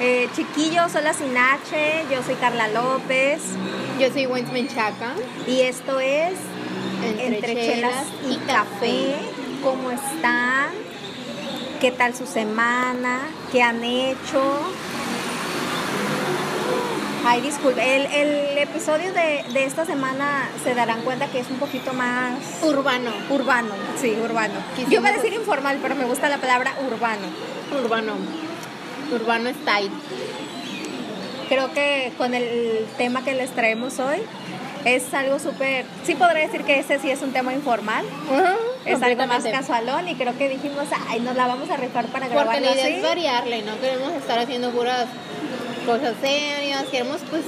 Eh, chiquillos, hola sin H, yo soy Carla López Yo soy Wendy Menchaca. y esto es Entre, Chelas y Café. ¿Cómo están? ¿Qué tal su semana? ¿Qué han hecho? Ay, disculpe, el, el episodio de, de esta semana se darán cuenta que es un poquito más Urbano. urbano, sí, urbano. Quisimos- Yo iba a decir informal, pero me gusta la palabra urbano. Urbano. Urbano style. Creo que con el tema que les traemos hoy es algo súper, sí podría decir que ese sí es un tema informal, es algo más casualón y creo que dijimos, ay, nos la vamos a rifar para Porque grabarlo la idea así. es variarle, no queremos estar haciendo puras cosas serias, queremos pues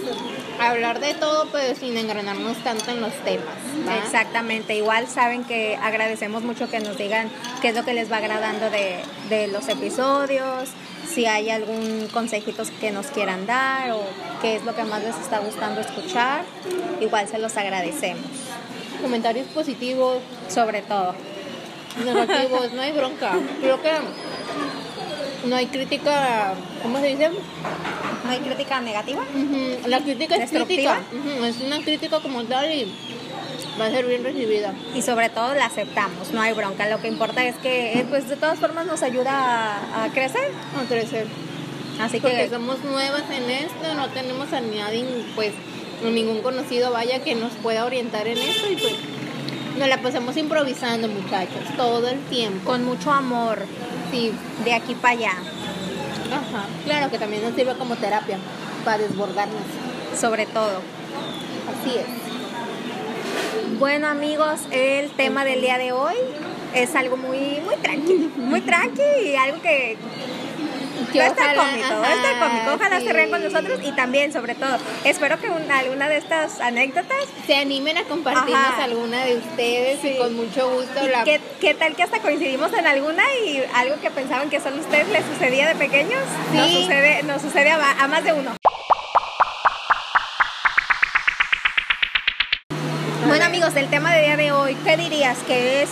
hablar de todo, pero sin engranarnos tanto en los temas. ¿va? Exactamente, igual saben que agradecemos mucho que nos digan qué es lo que les va agradando de, de los episodios, si hay algún consejito que nos quieran dar o qué es lo que más les está gustando escuchar, igual se los agradecemos, Comentarios positivos, sobre todo. negativos, no hay bronca. Creo que no hay crítica, ¿cómo se dice? ¿No hay crítica negativa? La crítica es crítica. Es una crítica como tal y va a ser bien recibida. y sobre todo la aceptamos, no hay bronca. Lo que importa es que, eh, pues de todas formas nos ayuda a, a crecer. A crecer. Así Porque que, somos nuevas en esto, no tenemos a nadie, pues, ningún conocido vaya que nos pueda orientar en esto y pues nos la pasamos improvisando, muchachos, todo el tiempo. con mucho amor, Sí, de aquí para allá, ajá. Claro que también nos sirve como terapia para desbordarnos. sobre todo. Así es. Bueno amigos, el tema del día de hoy es algo muy, muy tranqui, muy tranqui y algo que Que va a estar cómico, va a estar ajá, cómico. Ojalá se rían con sí. nosotros y también, sobre todo, espero que un- alguna de estas anécdotas Se animen a compartirnos Ajá. alguna de ustedes Sí. y con mucho gusto la... ¿Qué, qué tal que hasta coincidimos en alguna y algo que pensaban que solo a ustedes les sucedía de pequeños? Nos Sí. sucede, nos sucede a, a más de uno. Bueno amigos, el tema de día de hoy, ¿qué dirías que es?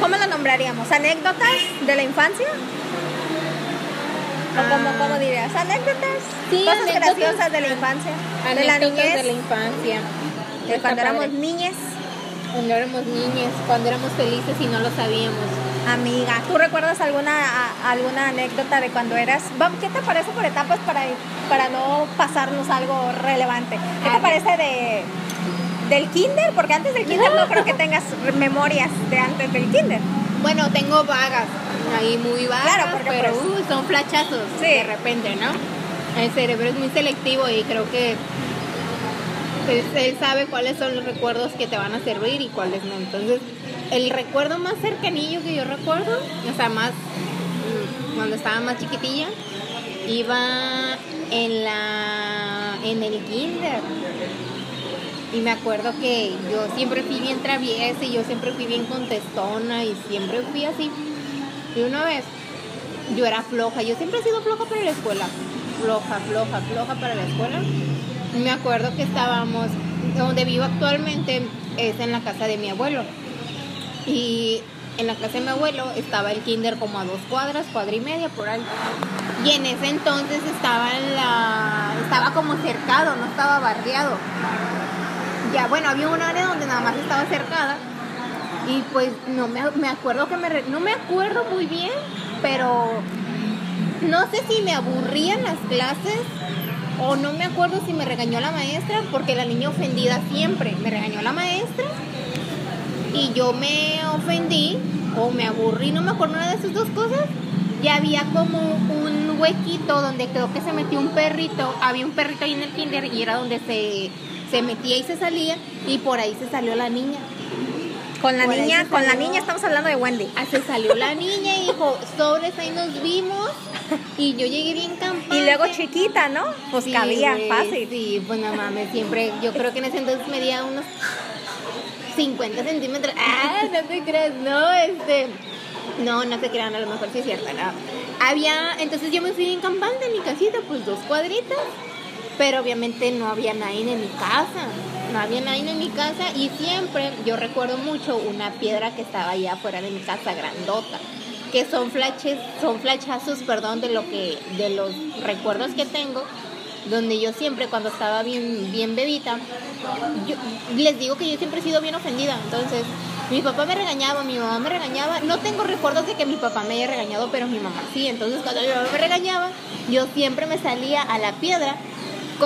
¿Cómo lo nombraríamos? ¿Anécdotas de la infancia? ¿O cómo, Ah. cómo dirías? ¿Anécdotas? Sí, Cosas anécdotas. graciosas de la infancia, de la niñez, de la infancia. de Está cuando éramos niñes. Cuando éramos niñas, cuando éramos felices y no lo sabíamos. Amiga, ¿tú recuerdas alguna a- alguna anécdota de cuando eras? Vamos, ¿Qué te parece por etapas para, para no pasarnos algo relevante? ¿Qué te Ah. parece de del kinder? Porque antes del kinder no creo que tengas memorias de antes del kinder. Bueno, tengo vagas, ahí muy vagas, Claro, pero pues, uh, son flachazos Sí. de repente, ¿no? El cerebro es muy selectivo y creo que pues, él sabe cuáles son los recuerdos que te van a servir y cuáles no. Entonces, el recuerdo más cercanillo que yo recuerdo, o sea, más mm, cuando estaba más chiquitilla, iba en la en el kinder. Y me acuerdo que yo siempre fui bien traviesa y yo siempre fui bien contestona y siempre fui así. Y una vez yo era floja, yo siempre he sido floja para la escuela. Floja, floja, floja para la escuela. Y me acuerdo que estábamos, donde vivo actualmente es en la casa de mi abuelo. Y en la casa de mi abuelo estaba el kinder como a dos cuadras, cuadra y media por ahí. Y en ese entonces estaba en la, estaba como cercado, no estaba bardeado. Ya, bueno, había un área donde nada más estaba cercada. Y pues no me, me acuerdo que me... No me acuerdo muy bien, pero no sé si me aburrían las clases o no me acuerdo si me regañó la maestra, porque la niña ofendida siempre me regañó la maestra y yo me ofendí o me aburrí, no me acuerdo una de esas dos cosas. Y había como un huequito donde creo que se metió un perrito, había un perrito ahí en el kinder y era donde se, se metía y se salía y por ahí se salió la niña. Con la Por niña, con la niña estamos hablando de Wendy. Ah, se salió la niña y dijo, sobres, ahí nos vimos. Y yo llegué bien campante. Y luego chiquita, ¿no? Pues Sí, cabía, fácil. Sí, pues no mames, siempre. Yo creo que en ese entonces medía unos 50 centímetros. Ah, no te creas, no, este. No, no se crean, a lo mejor sí es cierto, no. Había, entonces yo me fui bien campante en mi casita, pues dos cuadritas. Pero obviamente no había nadie en mi casa. No había nadie en mi casa y siempre yo recuerdo mucho una piedra que estaba allá afuera de mi casa, grandota. que son flashes, son flashazos, perdón, de lo que, de los recuerdos que tengo, donde yo siempre cuando estaba bien, bien bebita, les digo que yo siempre he sido bien ofendida, entonces mi papá me regañaba, mi mamá me regañaba, no tengo recuerdos de que mi papá me haya regañado, pero mi mamá sí, entonces cuando mi mamá me regañaba, yo siempre me salía a la piedra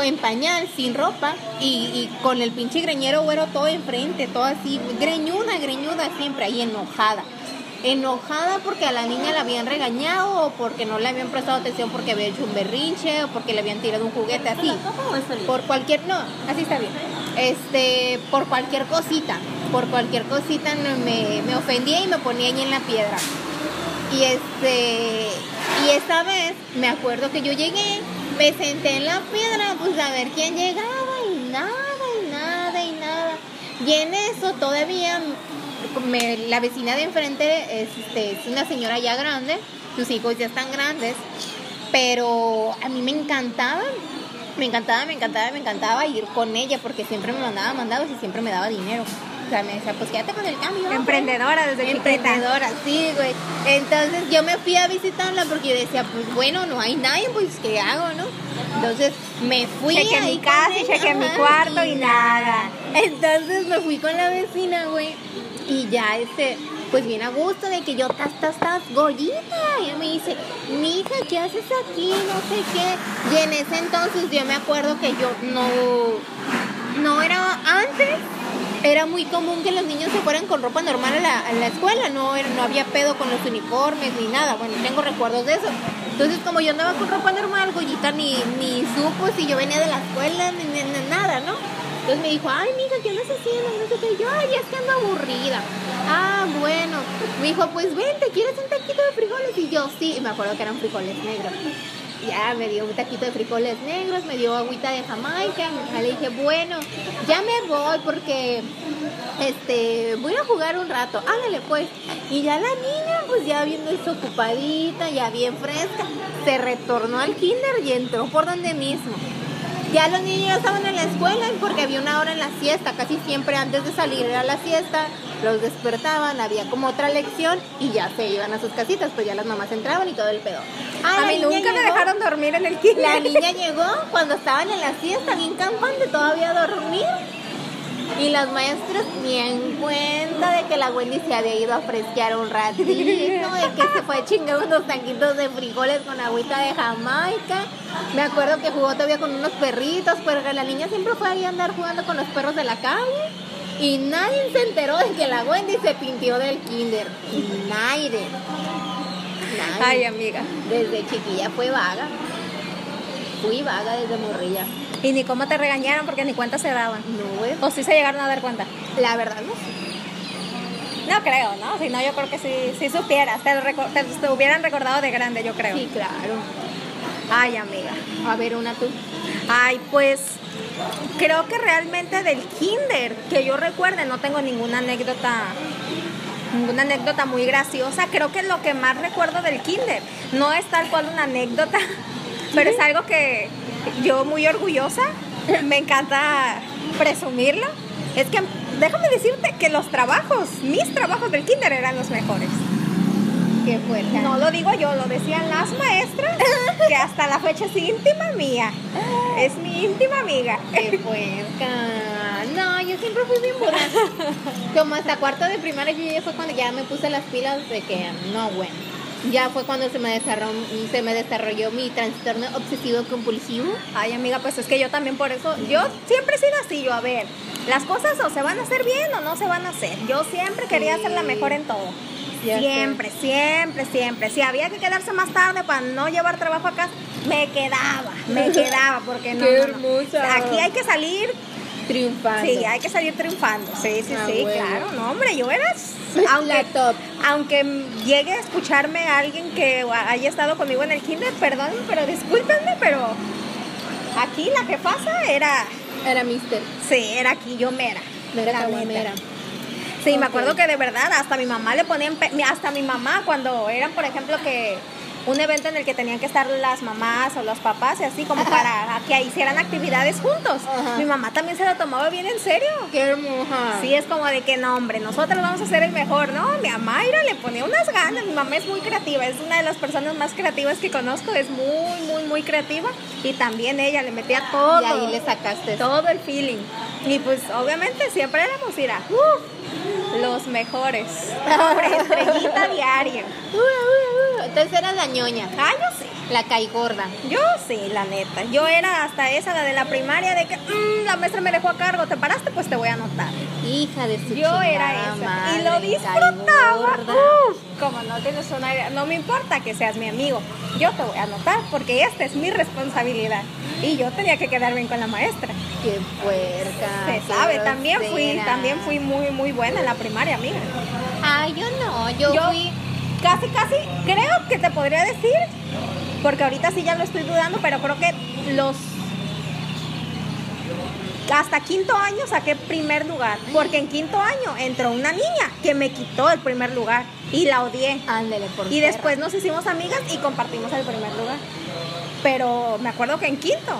en pañal, sin ropa y, y, con el pinche greñero güero todo enfrente, todo así, greñuda, greñuda siempre ahí enojada. Enojada porque a la niña la habían regañado o porque no le habían prestado atención porque había hecho un berrinche o porque le habían tirado un juguete así. Por cualquier, no, así está bien. Este, por cualquier cosita, por cualquier cosita me, me ofendía y me ponía ahí en la piedra. Y este, y esa vez me acuerdo que yo llegué me senté en la piedra, pues a ver quién llegaba y nada, y nada, y nada. Y en eso todavía la vecina de enfrente es, este, es una señora ya grande, sus hijos ya están grandes, pero a mí me encantaba, me encantaba, me encantaba, me encantaba ir con ella porque siempre me mandaba mandados y siempre me daba dinero. O sea, me decía, pues quédate con el cambio. Emprendedora desde Emprendedora, sí, güey. Entonces yo me fui a visitarla porque yo decía, pues bueno, no hay nadie, pues ¿qué hago, no? Entonces me fui chequé mi casa y chequé mi cuarto y nada. Entonces me fui con la vecina, güey. Y ya este, pues bien a gusto de que yo, estás, estás, estás, Goyita. Y ella me dice, mija, ¿qué haces aquí? No sé qué. Y en ese entonces yo me acuerdo que yo no, no era antes era muy común que los niños se fueran con ropa normal a la, a la escuela, no, no había pedo con los uniformes ni nada, bueno, tengo recuerdos de eso. Entonces, como yo andaba con ropa normal, Goyita ni, ni supo si yo venía de la escuela ni, ni, nada, ¿no? Entonces me dijo, ay, mija, ¿qué andas haciendo? No sé qué. Yo, ay, es que ando aburrida. Ah, bueno. Me dijo, pues vente, ¿quieres un taquito de frijoles? Y yo, sí. Y me acuerdo que eran frijoles negros. Ya me dio un taquito de frijoles negros, me dio agüita de Jamaica. Le dije, bueno, ya me voy porque este voy a jugar un rato. Ándale pues. Y ya la niña, pues ya bien desocupadita, ya bien fresca, se retornó al kinder y entró por donde mismo. Ya los niños ya estaban en la escuela porque había una hora en la siesta, casi siempre antes de salir a la siesta, los despertaban, había como otra lección y ya se iban a sus casitas, pues ya las mamás entraban y todo el pedo. Ah, a mí nunca llegó, me dejaron dormir en el kinder. La niña llegó cuando estaban en la siesta, bien campante, todavía a dormir. Y los maestros ni en cuenta de que la Wendy se había ido a fresquear un ratito, de que se fue a chingar unos tanquitos de frijoles con agüita de Jamaica. Me acuerdo que jugó todavía con unos perritos, pero la niña siempre fue ahí a andar jugando con los perros de la calle. Y nadie se enteró de que la Wendy se pintió del kinder. Nadie. nadie. Ay, amiga. Desde chiquilla fue vaga. Fui vaga desde morrilla. Y ni cómo te regañaron porque ni cuenta se daban. No, güey. ¿O sí se llegaron a dar cuenta? La verdad, no. No creo, ¿no? Si no, yo creo que sí, si supieras. Te, lo reco- te, te hubieran recordado de grande, yo creo. Sí, claro. Ay, amiga. A ver, una tú. Ay, pues creo que realmente del kinder, que yo recuerde, no tengo ninguna anécdota ninguna anécdota muy graciosa. Creo que lo que más recuerdo del kinder no es tal cual una anécdota, pero es algo que yo muy orgullosa, me encanta presumirlo. Es que déjame decirte que los trabajos, mis trabajos del kinder eran los mejores. Qué fuerte. No lo digo yo, lo decían las maestras, que hasta la fecha es íntima mía. Es mi íntima amiga. Qué puerca. No, yo siempre fui bien burra. Como hasta cuarto de primaria, yo ya fue cuando ya me puse las pilas de que no, bueno. Ya fue cuando se me desarrolló, se me desarrolló mi trastorno obsesivo compulsivo. Ay, amiga, pues es que yo también por eso, yo siempre he sido así, yo, a ver, las cosas o se van a hacer bien o no se van a hacer. Yo siempre quería Sí. ser la mejor en todo. Ya siempre, siempre, siempre. Si había que quedarse más tarde para no llevar trabajo a casa, me quedaba, me quedaba, porque no. Qué no, no. hermosa. Aquí hay que salir, Triunfando. sí, hay que salir triunfando. Sí, sí, Ah, sí, bueno. claro. No, hombre, yo era. La Aunque, top. aunque llegue a escucharme a alguien que haya estado conmigo en el kinder, perdón, pero discúlpenme, pero aquí la que pasa era, Era mister. sí, era aquí yo mera. Mera neta. Sí, me acuerdo que de verdad hasta mi mamá le ponían, hasta mi mamá cuando eran, por ejemplo, que un evento en el que tenían que estar las mamás o los papás y así como para que hicieran actividades juntos. Ajá. Mi mamá también se lo tomaba bien en serio. Qué hermosa. Sí, es como de que no, hombre, nosotros vamos a ser el mejor, ¿no? Mi Mayra le ponía unas ganas, mi mamá es muy creativa, es una de las personas más creativas que conozco, es muy, muy, muy creativa y también ella le metía todo. Y ahí le sacaste. todo el feeling. Y pues obviamente siempre éramos ir a ¡uh! los mejores. Hombre, estrellita diaria. Uh, uh, uh. Entonces eras la ñoña, Ah, yo sí. la caigorda. Yo sí, la neta. Yo era hasta esa, la de la primaria, de que "Mm, la maestra me dejó a cargo, te paraste, pues te voy a anotar. Hija de su Yo era esa. madre, y lo disfrutaba. como no tienes una idea. No me importa que seas mi amigo. Yo te voy a anotar porque esta es mi responsabilidad. Y yo tenía que quedar bien con la maestra. Qué puerca. Se sabe, también fui, también fui muy, muy buena en la primaria, amiga. Ay, yo no, yo, Yo fui. Casi, casi, creo que te podría decir, porque ahorita sí ya lo estoy dudando, pero creo que los hasta quinto año saqué primer lugar, porque en quinto año entró una niña que me quitó el primer lugar y la odié. Ándele por Y después nos hicimos amigas y compartimos el primer lugar. Pero me acuerdo que en quinto,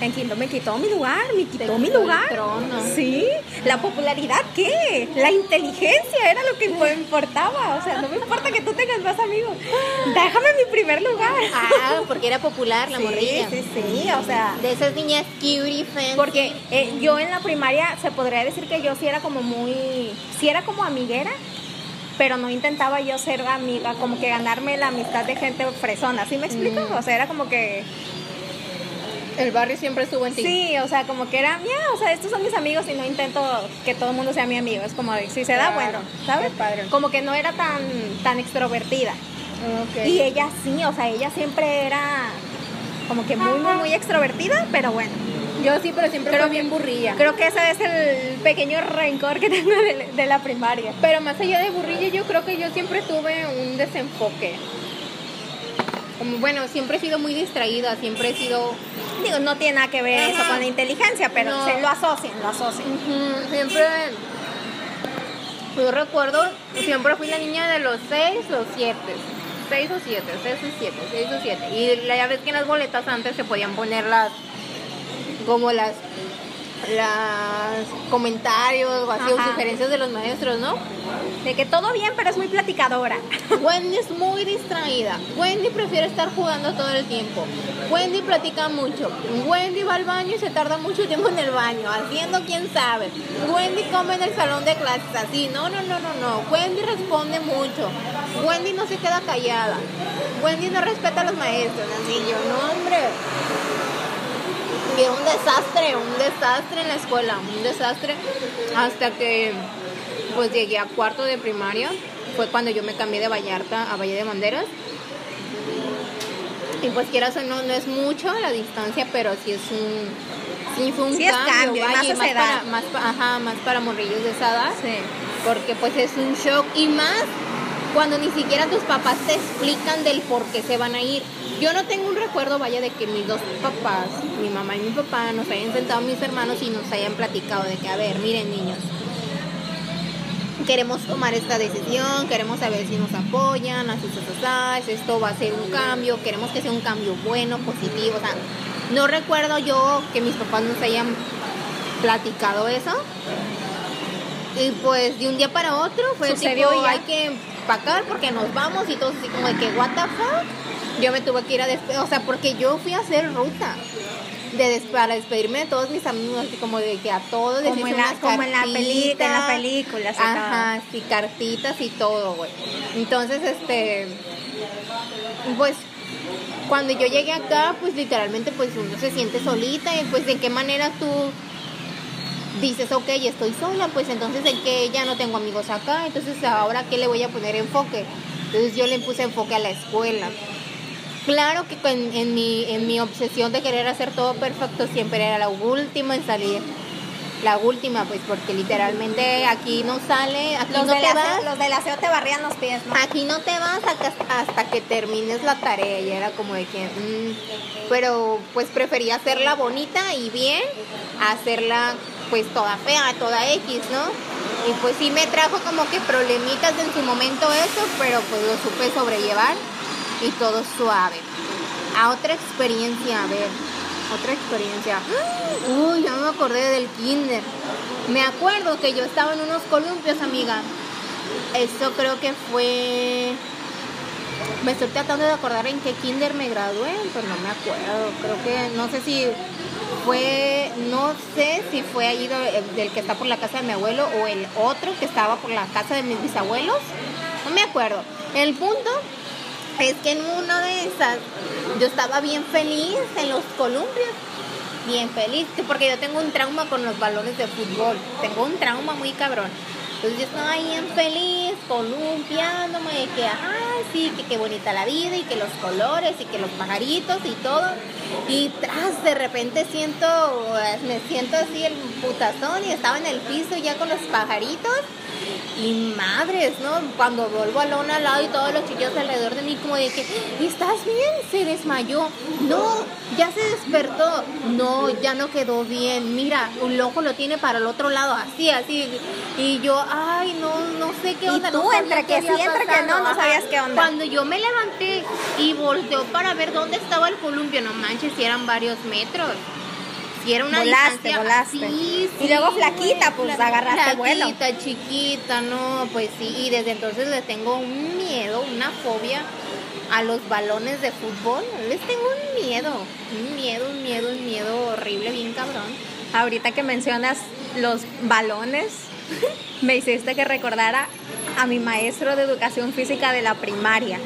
en quinto me quitó mi lugar, me quitó mi el lugar. trono. Sí, la popularidad, ¿qué? La inteligencia era lo que me importaba. O sea, no me importa que tú tengas más amigos. Déjame mi primer lugar. Ah, porque era popular la sí, morrilla. sí, sí, o sea. De esas niñas cutie fancy. Porque eh, yo en la primaria se podría decir que yo sí era como muy, sí era como amiguera, pero no intentaba yo ser amiga, como que ganarme la amistad de gente fresona, ¿sí me explico? Mm. O sea, era como que, el barrio siempre estuvo en ti. sí, o sea, como que era, ya, o sea, estos son mis amigos y no intento que todo el mundo sea mi amigo, es como, si se da, Claro, bueno, ¿sabes? padre. Como que no era tan, tan extrovertida. Ok. Y ella sí, o sea, ella siempre era como que muy, muy, muy extrovertida, pero bueno. Yo sí, pero siempre Creo bien burrilla. Creo que ese es el pequeño rencor que tengo de, de la primaria. Pero más allá de burrilla, yo creo que yo siempre tuve un desenfoque. Como, bueno, siempre he sido muy distraída, siempre he sido... Digo, no tiene nada que ver eso con la inteligencia, pero No. se lo asocian, lo asocian. Siempre... Yo recuerdo, siempre fui la niña de los 6 o 7. 6 o 7, 6 o 7, 6 o 7. Y la- ya ves que en las boletas antes se podían poner las... Como las... Las comentarios o así, o sugerencias de los maestros, ¿no? De que todo bien, pero es muy platicadora. Wendy es muy distraída. Wendy prefiere estar jugando todo el tiempo. Wendy platica mucho. Wendy va al baño y se tarda mucho tiempo en el baño, haciendo quién sabe. Wendy come en el salón de clases así. No, no, no, no, no. Wendy responde mucho. Wendy no se queda callada. Wendy no respeta a los maestros. Así yo, no, hombre. Era un desastre, un desastre en la escuela, un desastre. Hasta que pues llegué a cuarto de primaria. Fue cuando yo me cambié de Vallarta a Valle de Banderas. Y pues quieras o no, no es mucho la distancia, pero sí es un, sí fue un Sí es cambio. cambio, vaya, más para, más, pa- ajá, más para morrillos de esa edad Sí. porque pues es un shock y más cuando ni siquiera tus papás te explican del por qué se van a ir. Yo no tengo un recuerdo, vaya, de que mis dos papás, mi mamá y mi papá, nos hayan sentado mis hermanos y nos hayan platicado de que, a ver, miren niños, queremos tomar esta decisión, queremos saber si nos apoyan, así, así, así, esto va a ser un cambio, queremos que sea un cambio bueno, positivo, o sea, no recuerdo yo que mis papás nos hayan platicado eso. Y pues de un día para otro fue Sucedió tipo, ya. hay que empacar porque nos vamos y todos así como de que what the fuck. Yo me tuve que ir a despedir, o sea, porque yo fui a hacer ruta de des- para despedirme de todos mis amigos, así como de que a todos les Como hice en la- unas como en la peli- en las películas Ajá, sí, cartitas y todo, güey. Entonces, este, pues cuando yo llegué acá, pues literalmente pues uno se siente solita y pues de qué manera tú dices, ok, estoy sola, pues entonces en que ya no tengo amigos acá, entonces ahora qué le voy a poner enfoque. Entonces yo le puse enfoque a la escuela. Claro que en, mi, en mi obsesión de querer hacer todo perfecto siempre era la última en salir. La última, pues porque literalmente aquí no sale, aquí Los, no te aseo, vas. los del aseo te barrían los pies, ¿no? Aquí no te vas hasta, que termines la tarea. Y era como de que. mm, pero pues prefería hacerla bonita y bien, hacerla pues toda fea, toda X, ¿no? Y pues sí me trajo como que problemitas en su momento eso, pero pues lo supe sobrellevar. y todo suave. A otra experiencia, a ver, otra experiencia. Uy, ya me acordé del kinder. Me acuerdo que yo estaba en unos columpios, amiga. Eso creo que fue... Me estoy tratando de acordar en qué kinder me gradué, pero no me acuerdo. Creo que, no sé si fue, no sé si fue allí del que está por la casa de mi abuelo o el otro que estaba por la casa de mis bisabuelos. No me acuerdo. El punto es que en una de esas yo estaba bien feliz en los columpios. Bien feliz, porque yo tengo un trauma con los balones de fútbol. Tengo un trauma muy cabrón. Entonces yo estaba ahí en feliz, columpiándome, de que, ay, sí, que qué bonita la vida, y que los colores, y que los pajaritos y todo. Y tras, de repente siento, me siento así el putazón y estaba en el piso ya con los pajaritos. Y madres, ¿no? Cuando vuelvo a lona al lado y todos los chillos alrededor de mí, como de que, ¿estás bien? Se desmayó. No, ya se despertó. No, ya no quedó bien. Mira, un ojo lo tiene para el otro lado, así, así. Y yo, ay, no, no sé qué onda. Y tú, entre que sí, entre que no, no sabías qué onda. Cuando yo me levanté y volteó para ver dónde estaba el columpio, no manches, si eran varios metros y era una volaste, volaste. Sí, y luego flaquita, pues agarraste vuelo. Flaquita, chiquita, no, pues sí. Y desde entonces le tengo un miedo, una fobia a los balones de fútbol. Les tengo un miedo, un miedo, un miedo, un miedo horrible, bien cabrón. Ahorita que mencionas los balones, me hiciste que recordara a mi maestro de educación física de la primaria.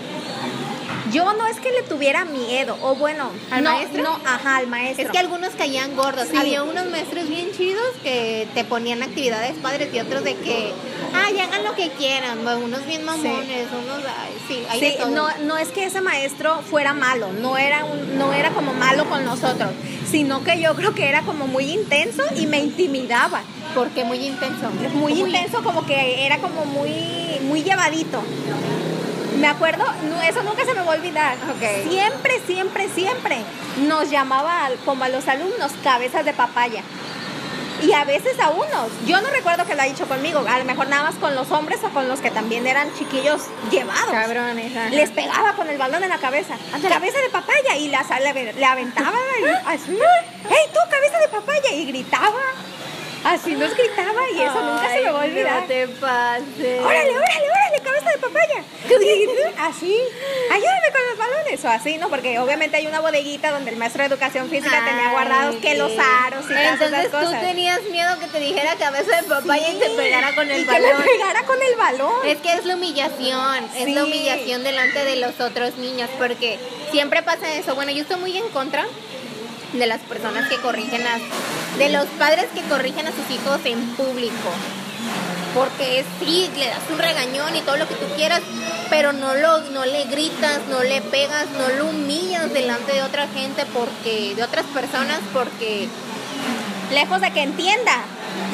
Yo no es que le tuviera miedo, o bueno, ¿Al no, maestro? no, ajá, al maestro. Es que algunos caían gordos. Sí. Había unos maestros bien chidos que te ponían actividades padres y otros de que, ay, hagan lo que quieran. Unos bien mamones, unos, ay, sí, hay de Sí, todo. no, no es que ese maestro fuera malo, no era, un- no era como malo con nosotros, sino que yo creo que era como muy intenso y me intimidaba. Porque muy intenso. Muy intenso, como que era como muy, muy llevadito. Me acuerdo, no, eso nunca se me va a olvidar. Ok. Siempre, siempre, siempre nos llamaba como a los alumnos cabezas de papaya. Y a veces a unos. Yo no recuerdo que lo haya dicho conmigo. A lo mejor nada más con los hombres o con los que también eran chiquillos llevados. Cabrones. ajá. Les pegaba con el balón en la cabeza. Cabeza de papaya. Y la, le, le aventaba y así. ¡Hey, tú, cabeza de papaya! Y gritaba. Así nos gritaba y eso nunca se me va a olvidar. No te pases. ¡Órale, órale, órale, cabeza de papaya! Y así, ayúdame con los balones. O así, ¿no? Porque obviamente hay una bodeguita donde el maestro de educación física tenía guardados que sí. los aros y todas Entonces esas tú cosas. tenías miedo que te dijera cabeza de papaya y te Sí, pegara con el y balón. que me pegara con el balón. Es que es la humillación, es Sí. la humillación delante de los otros niños, porque siempre pasa eso. Bueno, yo estoy muy en contra de las personas que corrigen a, de los padres que corrigen a sus hijos en público. Porque sí, le das un regañón y todo lo que tú quieras, pero no lo, no le gritas, no le pegas, no lo humillas delante de otra gente porque, de otras personas porque Lejos de que entienda,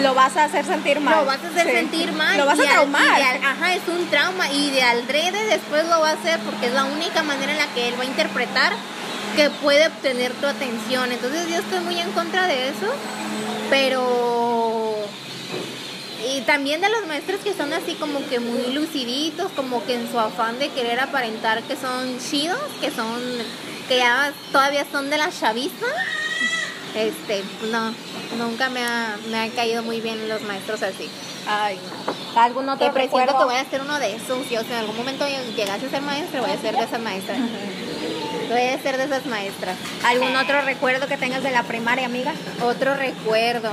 lo vas a hacer sentir mal. Lo vas a hacer Sí. sentir mal. Lo vas a al- traumar. al- ajá, es un trauma. Y de aldrede después lo va a hacer porque es la única manera en la que él va a interpretar que puede obtener tu atención. Entonces yo estoy muy en contra de eso. Pero... Y también de los maestros que son así como que muy luciditos, como que en su afán de querer aparentar que son chidos, que son, que ya todavía son de la chaviza. Este, no, nunca me ha, me han caído muy bien los maestros así. Ay, no. ¿Algún otro Te presiento que voy a ser uno de esos. Yo, si en algún momento llegase a ser maestra, voy a ser de esas maestras. Voy a ser de esas maestras. ¿Algún otro recuerdo que tengas de la primaria, amiga? Otro recuerdo.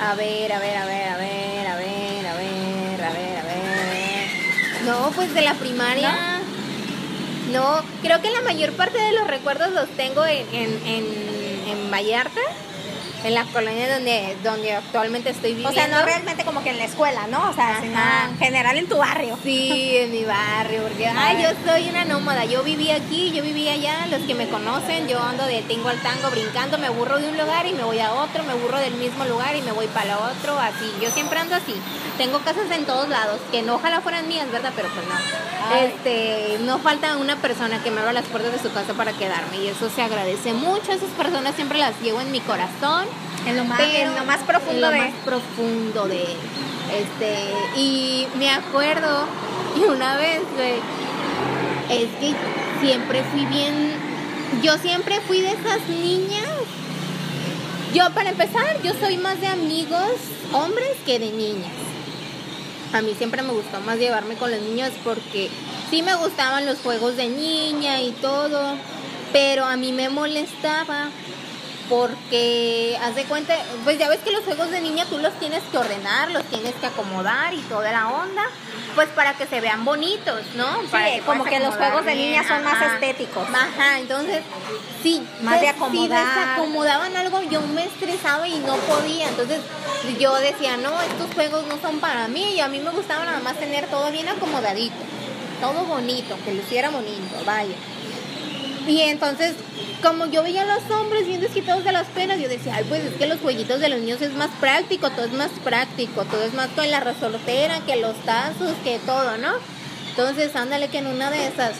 A ver, a ver, a ver, a ver, a ver, a ver, a ver, a ver. No, pues de la primaria. No, creo que la mayor parte de los recuerdos los tengo en, en, en, en Vallarta, en la colonia donde, donde actualmente estoy O viviendo. sea, no realmente como que en la escuela, ¿no? O sea, sino en general en tu barrio. Sí, en mi barrio, porque ay, yo soy una nómada, yo viví aquí, yo viví allá, los que me conocen, yo ando de tingo al tango brincando, me burro de un lugar y me voy a otro, me burro del mismo lugar y me voy para otro, así, yo siempre ando así. Tengo casas en todos lados, que no ojalá fueran mías, ¿verdad? Pero pues no. Ay. Este, no falta una persona que me abra las puertas de su casa para quedarme y eso se agradece mucho, esas personas siempre las llevo en mi corazón. En lo más, en lo más profundo en lo de... más profundo de este y me acuerdo y una vez güey, Es que siempre fui bien. Yo siempre fui de esas niñas. Yo, para empezar, yo soy más de amigos hombres que de niñas. A mí siempre me gustó más llevarme con los niños porque sí me gustaban los juegos de niña y todo, pero a mí me molestaba porque haz de cuenta, pues ya ves que los juegos de niña tú los tienes que ordenar, los tienes que acomodar y toda la onda, pues para que se vean bonitos, ¿no? Sí, como que los juegos de niña son más estéticos. Ajá, entonces, sí, más de acomodar. Si acomodaban algo, yo me estresaba y no podía, entonces yo decía, no, estos juegos no son para mí, y a mí me gustaba nada más tener todo bien acomodadito, todo bonito, que luciera bonito, vaya. Y entonces, como yo veía a los hombres bien desquitados de las penas, yo decía, ay, pues es que los jueguitos de los niños es más práctico, todo es más práctico, todo es más con la resortera, que los tazos, que todo, ¿no? Entonces, ándale que en una de esas,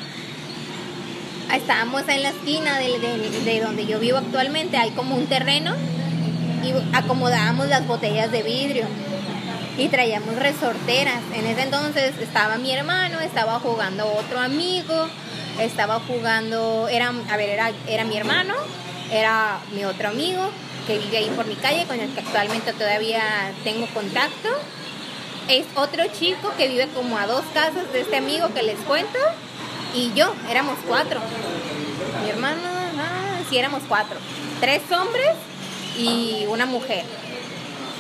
estábamos en la esquina de, de- de donde yo vivo actualmente, hay como un terreno y acomodábamos las botellas de vidrio y traíamos resorteras. En ese entonces estaba mi hermano, estaba jugando otro amigo, estaba jugando, era, a ver, era, era mi hermano, era mi otro amigo que vive ahí por mi calle, con el que actualmente todavía tengo contacto. Es otro chico que vive como a dos casas de este amigo que les cuento. Y yo, éramos cuatro. Mi hermano, ah, sí, éramos cuatro. Tres hombres y una mujer.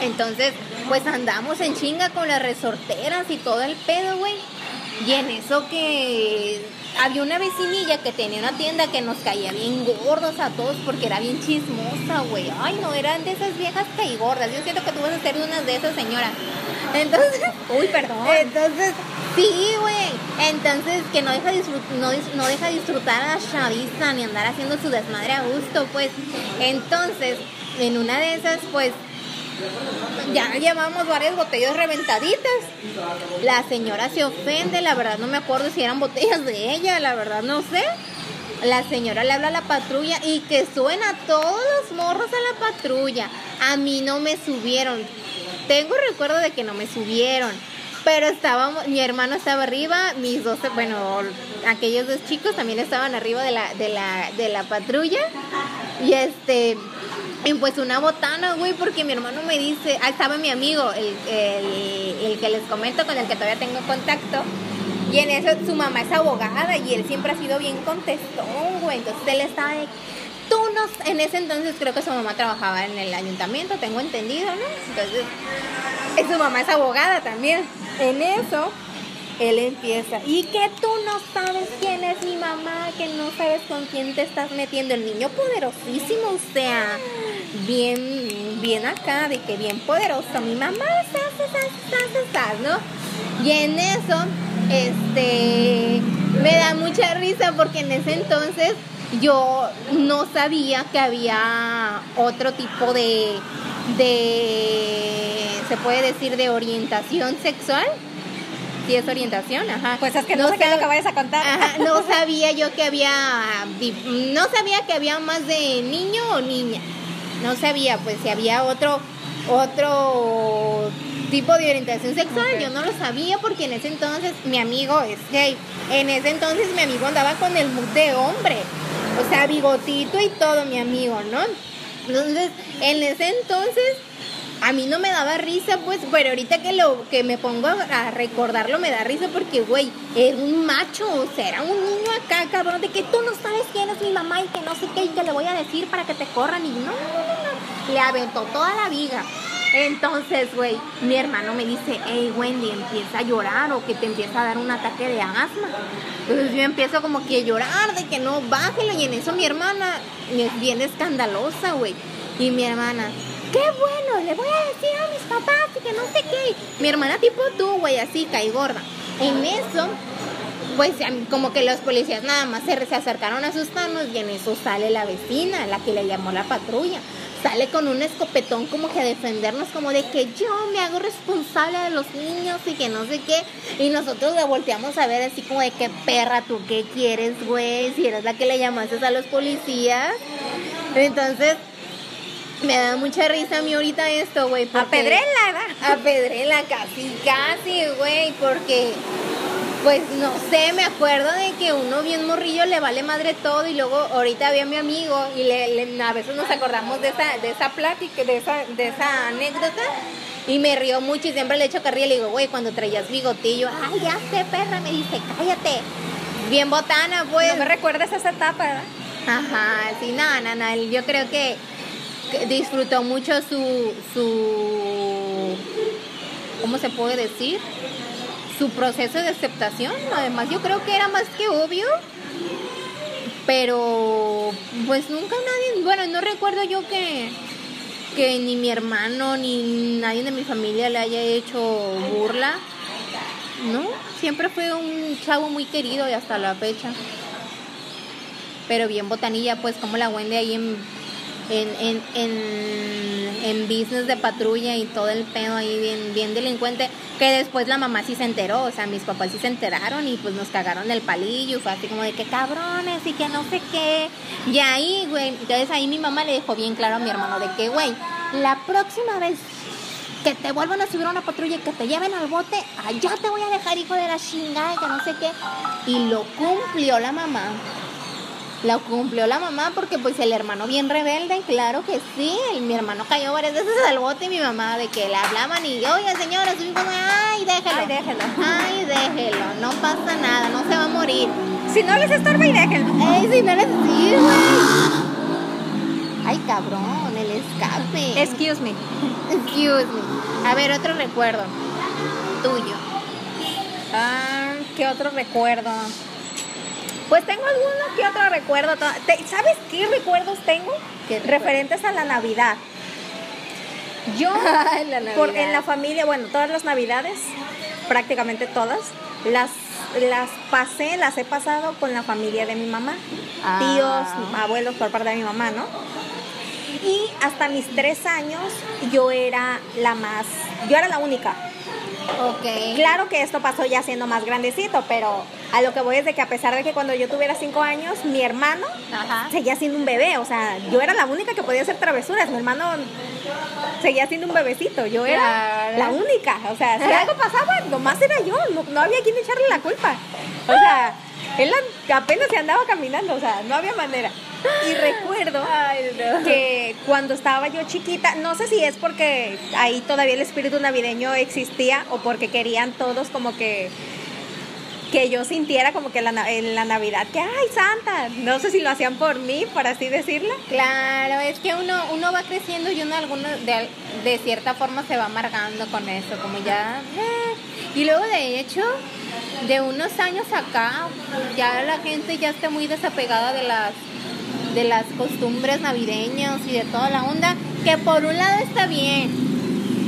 Entonces, pues andamos en chinga con las resorteras y todo el pedo, güey. Y en eso que había una vecinilla que tenía una tienda que nos caía bien gordos a todos porque era bien chismosa, güey. Ay, no, eran de esas viejas caigordas. Yo siento que tú vas a ser una de esas señoras. Entonces, Uy, perdón. entonces, sí, güey. Entonces, que no deja, disfrut- no, no deja disfrutar a la chaviza ni andar haciendo su desmadre a gusto, pues. Entonces, en una de esas, pues, ya llevamos varias botellas reventaditas. La señora se ofende, la verdad no me acuerdo si eran botellas de ella, la verdad no sé. La señora le habla a la patrulla y que suena todos los morros a la patrulla. A mí no me subieron. Tengo recuerdo de que no me subieron. Pero estábamos, mi hermano estaba arriba, mis dos, bueno, aquellos dos chicos también estaban arriba de la, de la, de la patrulla. Y este, pues una botana, güey, porque mi hermano me dice, ah, estaba mi amigo, el, el, que les comento, con el que todavía tengo contacto. Y en eso su mamá es abogada y él siempre ha sido bien contestón, güey. Entonces él estaba de, tú no, en ese entonces creo que su mamá trabajaba en el ayuntamiento, tengo entendido, ¿no? Entonces, su mamá es abogada también. En eso, él empieza, y que tú no sabes quién es mi mamá, que no sabes con quién te estás metiendo. El niño poderosísimo, o sea, bien, bien acá, de que bien poderoso. Mi mamá, sas, sas, sas, ¿no? Y en eso, este, me da mucha risa porque en ese entonces yo no sabía que había otro tipo de, de, se puede decir, de orientación sexual. Sí, es orientación, ajá. Pues es que no, sé qué es lo que vayas a contar. Ajá, no sabía yo que había, no sabía que había más de niño o niña. No sabía, pues si había otro, otro tipo de orientación sexual, yo no lo sabía porque en ese entonces mi amigo es gay. En ese entonces mi amigo andaba con el mood de hombre. O sea, bigotito y todo, mi amigo, ¿no? Entonces, en ese entonces, a mí no me daba risa, pues, pero ahorita que lo que me pongo a, recordarlo me da risa porque, güey, era un macho, o sea, era un niño acá, cabrón, de que tú no sabes quién es mi mamá y que no sé qué, y que le voy a decir para que te corran, y no, no, no, no. le aventó toda la viga. Entonces, güey, mi hermano me dice, hey, Wendy, empieza a llorar o que te empieza a dar un ataque de asma. Entonces yo empiezo como que a llorar de que no, bájelo. Y en eso mi hermana es bien escandalosa, güey. Y mi hermana, qué bueno, le voy a decir a mis papás y que no sé qué. Mi hermana tipo tú, güey, así, cae gorda. En eso, pues como que los policías nada más se, se acercaron a asustarnos y en eso sale la vecina, la que le llamó la patrulla. Sale con un escopetón como que a defendernos, como de que yo me hago responsable de los niños y que no sé qué. Y nosotros la volteamos a ver así como de que perra, ¿tú qué quieres, güey? Si eres la que le llamaste a los policías. Entonces, me da mucha risa a mí ahorita esto, güey. A Pedrela, ¿verdad? a Pedrela, casi, casi, güey, porque Pues no sé, me acuerdo de que uno bien morrillo le vale madre todo y luego ahorita había mi amigo y le, le- a veces nos acordamos de esa, de esa plática, de esa, de esa anécdota y me río mucho y siempre le echo carrilla y le digo, güey, cuando traías bigotillo, ay, ya sé, perra, me dice, cállate. Bien botana, pues. No me recuerdas esa etapa, ¿verdad? Ajá, sí, no, no, no, él- yo creo que disfrutó mucho su, su, ¿cómo se puede decir? Su proceso de aceptación, además yo creo que era más que obvio, pero pues nunca nadie, bueno, no recuerdo yo que, que ni mi hermano ni nadie de mi familia le haya hecho burla, ¿no? Siempre fue un chavo muy querido y hasta la fecha pero bien botanilla, pues como la Wendy ahí en, en, en, en, en business de patrulla y todo el pedo ahí bien, bien delincuente, que después la mamá sí se enteró, o sea, mis papás sí se enteraron y pues nos cagaron el palillo, fue así como de que cabrones y que no sé qué, y ahí, güey, entonces ahí mi mamá le dejó bien claro a mi hermano de que, güey, la próxima vez que te vuelvan a subir a una patrulla y que te lleven al bote, allá te voy a dejar hijo de la chingada y que no sé qué, y lo cumplió la mamá. Lo cumplió la mamá porque pues el hermano bien rebelde, claro que sí, mi hermano cayó varias veces al bote y mi mamá de que le hablaban y oye señora, su hijo, ay déjelo, Ay, déjelo. ay déjelo, no pasa nada, no se va a morir. Si no les estorba y déjenlo. Ey, si no les güey. Ay cabrón, el escape. Excuse me. Excuse me. A ver, otro recuerdo tuyo. Ah, ¿qué otro recuerdo? Pues tengo alguno que otro recuerdo. ¿Sabes qué recuerdos tengo? Referentes a la Navidad. Yo, Ay, la por, Navidad. en la familia, bueno, todas las Navidades, prácticamente todas, las, las pasé, las he pasado con la familia de mi mamá. Ah. Tíos, abuelos por parte de mi mamá, ¿no? Y hasta mis tres años yo era la más, yo era la única. Claro que esto pasó ya siendo más grandecito, pero a lo que voy es de que a pesar de que cuando yo tuviera cinco años, mi hermano Ajá. seguía siendo un bebé, o sea, yo era la única que podía hacer travesuras, mi hermano seguía siendo un bebecito, yo era Claro. la única, o sea, si algo pasaba, nomás era yo, no, no había quien echarle la culpa, o sea, él apenas se andaba caminando, o sea, no había manera. Y recuerdo Ay, no. que cuando estaba yo chiquita, no sé si es porque ahí todavía el espíritu navideño existía o porque querían todos como que que yo sintiera como que la, en la Navidad que ay Santa, no sé si lo hacían por mí, por así decirlo. Claro, es que uno, uno va creciendo y uno alguno de, de cierta forma se va amargando con eso, como ya... eh. Y luego de hecho, de unos años acá, ya la gente ya está muy desapegada de las de las costumbres navideñas y de toda la onda, que por un lado está bien,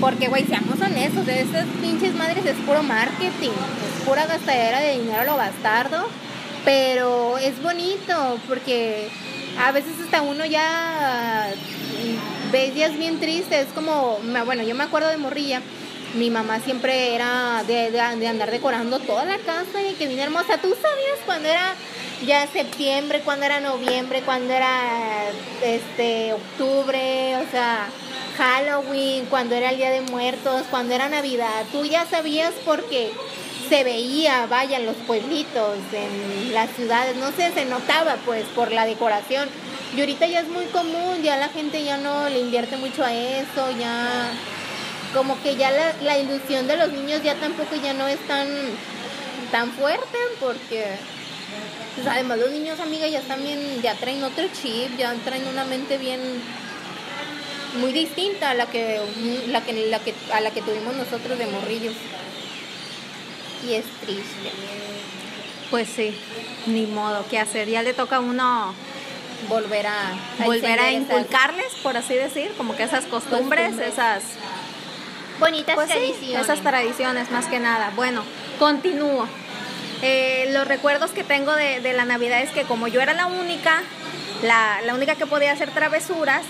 porque güey, seamos honestos, de esas pinches madres es puro marketing, es pura gastadera de dinero a lo bastardo, pero es bonito porque a veces hasta uno ya ve días bien tristes, como, me- bueno, yo me acuerdo de Morrilla, mi mamá siempre era de, de- de andar decorando toda la casa y que bien hermosa. ¿Tú sabías cuando era ya septiembre, cuando era noviembre, cuando era este octubre, o sea, Halloween, cuando era el Día de Muertos, cuando era Navidad? Tú ya sabías porque se veía, vaya, en los pueblitos, en las ciudades, no sé, se notaba pues por la decoración. Y ahorita ya es muy común, ya la gente ya no le invierte mucho a eso, ya como que ya la, la ilusión de los niños ya tampoco ya no es tan, tan fuerte porque pues, además los niños amigas ya también ya traen otro chip, ya traen una mente bien muy distinta a la que la que, la que a la que tuvimos nosotros de morrillos. Y es triste. Pues sí, ni modo, ¿qué hacer? Ya le toca a uno Volver a, volver a esas inculcarles, por así decir, como que esas costumbres, Costumbres. esas bonitas Pues sí, tradiciones. esas tradiciones más que nada. Bueno, continúo. Eh, los recuerdos que tengo de, de la Navidad es que como yo era la única, la, la única que podía hacer travesuras,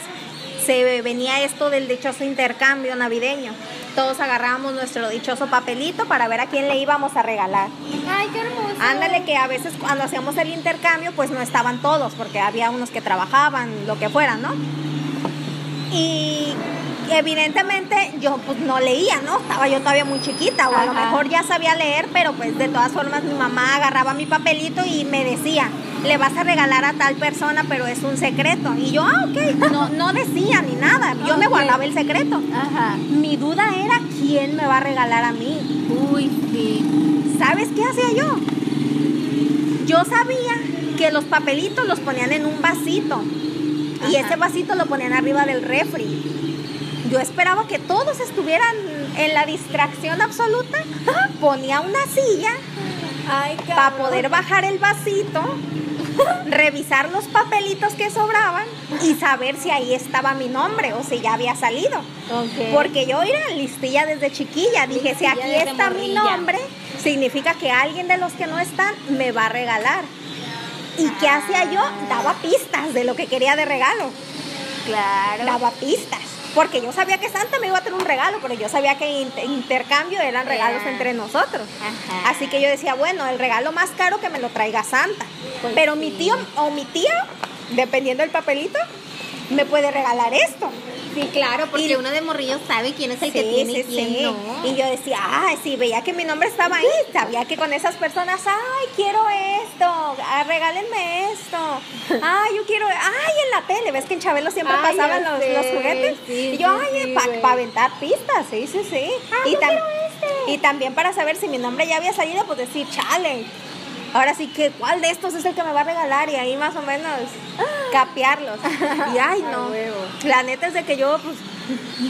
se venía esto del dichoso intercambio navideño. Todos agarrábamos nuestro dichoso papelito para ver a quién le íbamos a regalar. Ay, qué hermoso. Ándale que a veces cuando hacíamos el intercambio pues no estaban todos porque había unos que trabajaban, lo que fuera, ¿no? Y evidentemente yo pues no leía, ¿no? Estaba yo todavía muy chiquita o a lo mejor ya sabía leer, pero pues de todas formas mi mamá agarraba mi papelito y me decía, le vas a regalar a tal persona, pero es un secreto. Y yo, ah, ok, no, no decía ni nada, yo me guardaba el secreto. Ajá. Mi duda era quién me va a regalar a mí. Uy, sí. ¿Sabes qué hacía yo? Yo sabía que los papelitos los ponían en un vasito y ese vasito lo ponían arriba del refri. Yo esperaba que todos estuvieran en la distracción absoluta. Ponía una silla para poder bajar el vasito, revisar los papelitos que sobraban y saber si ahí estaba mi nombre o si ya había salido. Porque yo era listilla desde chiquilla. Dije, si aquí está mi nombre, significa que alguien de los que no están me va a regalar. ¿Y qué hacía yo? Daba pistas de lo que quería de regalo. Claro. Daba pistas. Porque yo sabía que Santa me iba a tener un regalo, pero yo sabía que inter- intercambio eran regalos Era. entre nosotros. Ajá. Así que yo decía, bueno, el regalo más caro que me lo traiga Santa. Pues pero mi tío o mi tía, dependiendo del papelito, me puede regalar esto. Sí, claro, porque Y- uno de morrillos sabe quién es el que Sí, tiene sí, y quién sí. no. Y yo decía, ay, si veía que mi nombre estaba ahí, sabía que con esas personas, ay, quiero esto, ah, regálenme esto, ay, yo quiero, ay, en la tele, ves que en Chabelo siempre Ay, pasaban los, sé, los juguetes. sí, y yo, sí, ay, sí, para aventar pistas, sí, sí, sí. Ay, y, yo tam- quiero este. y también para saber si mi nombre ya había salido, pues decir, chale. Ahora sí que, ¿cuál de estos es el que me va a regalar? Y ahí más o menos capearlos. Y ay, no. La neta es de que yo, pues,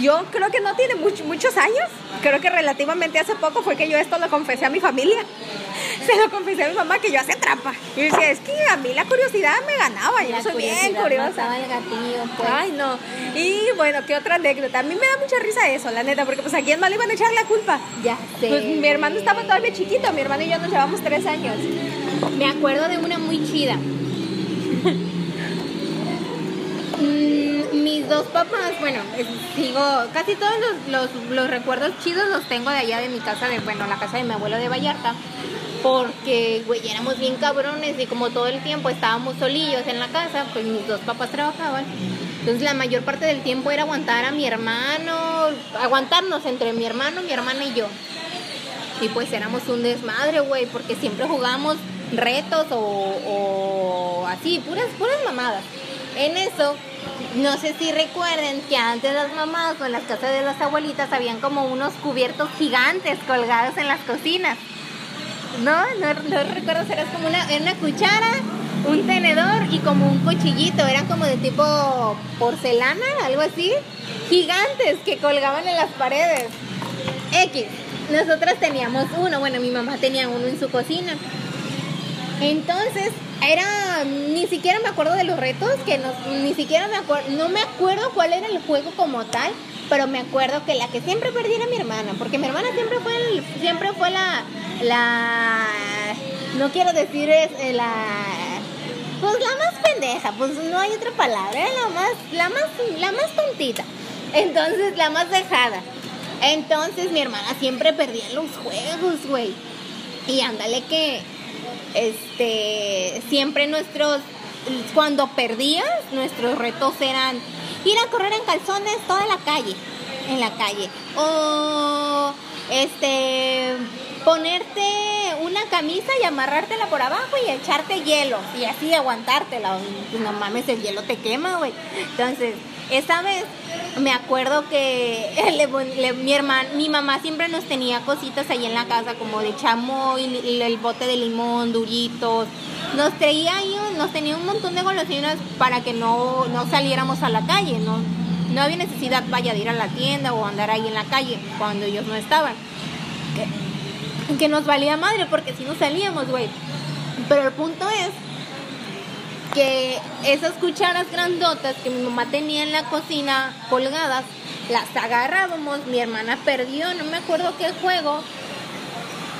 yo creo que no tiene much- muchos años. Creo que relativamente hace poco fue que yo esto lo confesé a mi familia. Se lo confesé a mi mamá que yo hacía trampa. Y decía, es que a mí la curiosidad me ganaba. Yo La soy bien curiosa. mataba el gatillo, pues. Ay, no. Y bueno, ¿qué otra anécdota? A mí me da mucha risa eso, la neta, porque pues a quién más le iban a echar la culpa. Ya sé. Pues mi hermano estaba todavía chiquito, mi hermano y yo nos llevamos tres años. Me acuerdo de una muy chida. Mm, mis dos papás, bueno, digo, casi todos los, los, los recuerdos chidos los tengo de allá de mi casa, de, bueno, la casa de mi abuelo de Vallarta. Porque, güey, éramos bien cabrones y como todo el tiempo estábamos solillos en la casa, pues mis dos papás trabajaban. Entonces la mayor parte del tiempo era aguantar a mi hermano, aguantarnos entre mi hermano, mi hermana y yo. Y pues éramos un desmadre, güey, porque siempre jugábamos retos o, o así, puras, puras mamadas. En eso, no sé si recuerden que antes las mamás o en las casas de las abuelitas habían como unos cubiertos gigantes colgados en las cocinas. No, no, no recuerdo, era como una, una cuchara, un tenedor y como un cuchillito, eran como de tipo porcelana, algo así, gigantes que colgaban en las paredes. X. Nosotras teníamos uno, bueno, mi mamá tenía uno en su cocina. Entonces, era, ni siquiera me acuerdo de los retos, que no, ni siquiera me acuerdo, no me acuerdo cuál era el juego como tal, pero me acuerdo que la que siempre perdí era mi hermana, porque mi hermana siempre fue, el- siempre fue la, la, no quiero decir es eh, la, pues la más pendeja, pues no hay otra palabra, la más, la más, la más tontita. Entonces, la más dejada. Entonces, mi hermana siempre perdía los juegos, güey. Y ándale que, este, siempre nuestros, cuando perdías, nuestros retos eran ir a correr en calzones toda la calle, en la calle. O, este, ponerte una camisa y amarrártela por abajo y echarte hielo y así aguantártela. Pues no mames, el hielo te quema, güey. Entonces, esa vez me acuerdo que le le- mi hermana, mi mamá siempre nos tenía cositas ahí en la casa como de chamoy, el, el bote de limón, duritos. Nos traía ahí, nos tenía un montón de golosinas para que no, no saliéramos a la calle, no, no había necesidad, vaya, de ir a la tienda o andar ahí en la calle cuando ellos no estaban. Que, que nos valía madre porque si no salíamos, güey. Pero el punto es que esas cucharas grandotas que mi mamá tenía en la cocina colgadas, las agarrábamos, mi hermana perdió, no me acuerdo qué juego,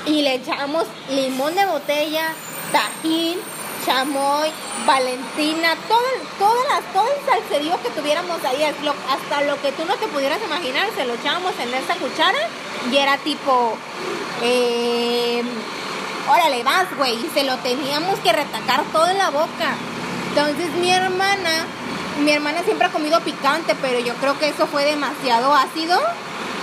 y le echábamos limón de botella, tajín, chamoy, valentina, todo, todas las, todo el salserío que tuviéramos ahí, hasta lo que tú no te pudieras imaginar, se lo echábamos en esa cuchara y era tipo, eh, órale, vas, güey, y se lo teníamos que retacar todo en la boca. Entonces mi hermana mi hermana siempre ha comido picante, pero yo creo que eso fue demasiado ácido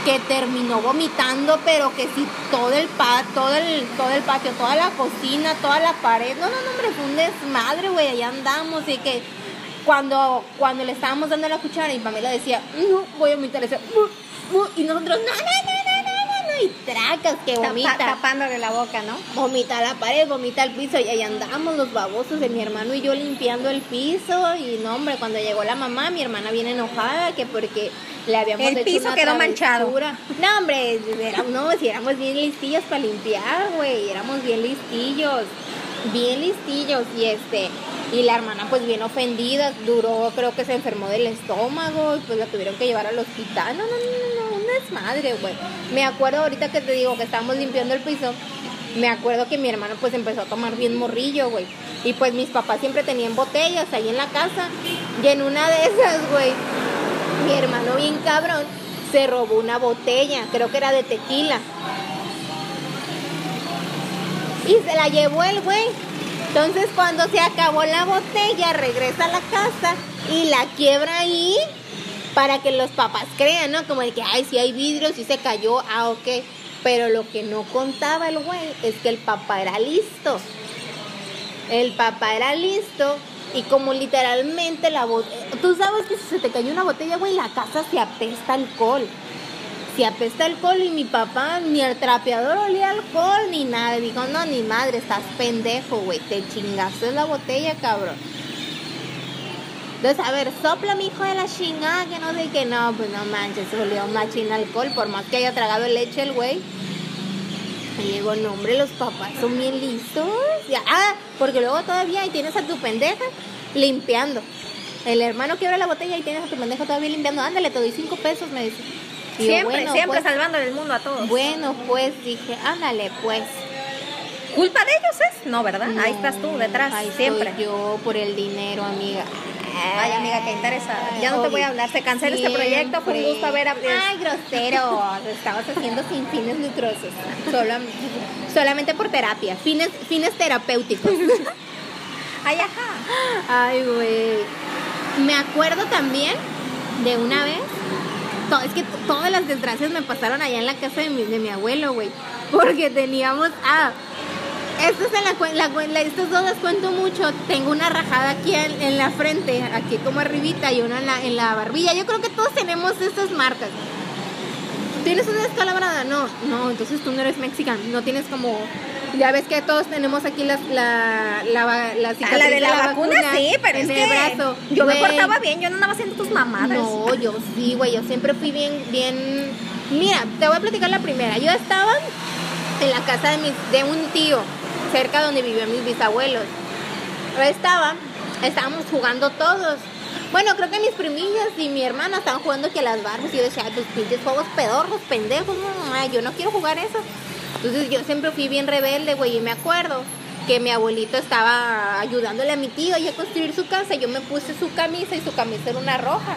que terminó vomitando, pero que sí todo el pa, todo el, todo el patio, toda la cocina, toda la pared. No, no, no, hombre, fue un desmadre, güey, allá andamos y que cuando, cuando le estábamos dando la cuchara y Pamela decía, no, voy a vomitar eso. Y nosotros, no, no, no, no, no, no, y tracas que vomita. tapándole la boca, ¿no? Vomita la pared, vomita el piso y ahí andamos los babosos de mi hermano y yo limpiando el piso y no, hombre, cuando llegó la mamá, mi hermana viene enojada que porque le habíamos el hecho piso una quedó manchado. No, hombre, no, si éramos bien listillos para limpiar, güey, éramos bien listillos, bien listillos y este y la hermana pues bien ofendida, duró, creo que se enfermó del estómago y pues la tuvieron que llevar al hospital. No, no, no, no, desmadre, güey. Me acuerdo ahorita que te digo que estábamos limpiando el piso, me acuerdo que mi hermano pues empezó a tomar bien morrillo, güey. Y pues mis papás siempre tenían botellas ahí en la casa y en una de esas, güey, mi hermano bien cabrón se robó una botella, creo que era de tequila. Y se la llevó el güey. Entonces cuando se acabó la botella, regresa a la casa y la quiebra ahí para que los papás crean, ¿no? Como de que, ay, si hay vidrio, si se cayó, ah, ok. Pero lo que no contaba el güey es que el papá era listo. El papá era listo y como literalmente la botella... Tú sabes que si se te cayó una botella, güey, la casa se apesta alcohol. Se apesta alcohol y mi papá ni el trapeador olía alcohol ni nada. Dijo, no, ni madre, estás pendejo, güey. Te chingaste la botella, cabrón. Entonces, a ver, sopla mi hijo de la chingada, que no sé qué. No, pues no manches, olió machín alcohol, por más que haya tragado leche el güey. Y digo, no, hombre, los papás son bien listos. Ya, ah, porque luego todavía ahí tienes a tu pendeja limpiando. El hermano quiebra la botella y tienes a tu pendeja todavía limpiando. Ándale, te doy cinco pesos, me dice. Y Siempre, bueno, siempre pues, salvando el mundo a todos. Bueno, pues dije, ándale, pues. ¿Culpa de ellos es? No, ¿verdad? Ahí estás tú, detrás, Ahí siempre. yo por el dinero, amiga. Ay, amiga, qué interesada. Ya no te voy a hablar, se cancela este proyecto, fue un gusto haber hablado. Ay, grosero. Lo estabas haciendo sin fines lucrosos. Solo, solamente por terapia. Fines, fines terapéuticos. Ay, ajá. Ay, güey. Me acuerdo también de una vez. es que todas las desgracias me pasaron allá en la casa de mi, de mi abuelo, güey. Porque teníamos. Ah, esto es en la, la la- estos dos las cuento mucho. Tengo una rajada aquí en, en la frente, aquí como arribita, y una en la, en la barbilla. Yo creo que todos tenemos estas marcas. ¿Tienes una descalabrada? No, no, entonces tú no eres mexicano. No tienes como. Ya ves que todos tenemos aquí las, la, la, la Ah, cicatriz la de la, vacuna, sí, pero en es el que brazo. yo me Güey, portaba bien, yo no andaba haciendo tus mamadas. No, yo sí, güey, yo siempre fui bien, bien... Mira, te voy a platicar la primera. Yo estaba en la casa de, mis, de un tío, cerca donde vivían mis bisabuelos. Estaba, estábamos jugando todos. Bueno, creo que mis primillas y mi hermana estaban jugando que a las Barbies y yo decía, "Ay, tus pinches juegos pedorros, pendejos, no, yo no quiero jugar eso. Entonces yo siempre fui bien rebelde, güey, y me acuerdo que mi abuelito estaba ayudándole a mi tío a construir su casa. Yo me puse su camisa y su camisa era una roja.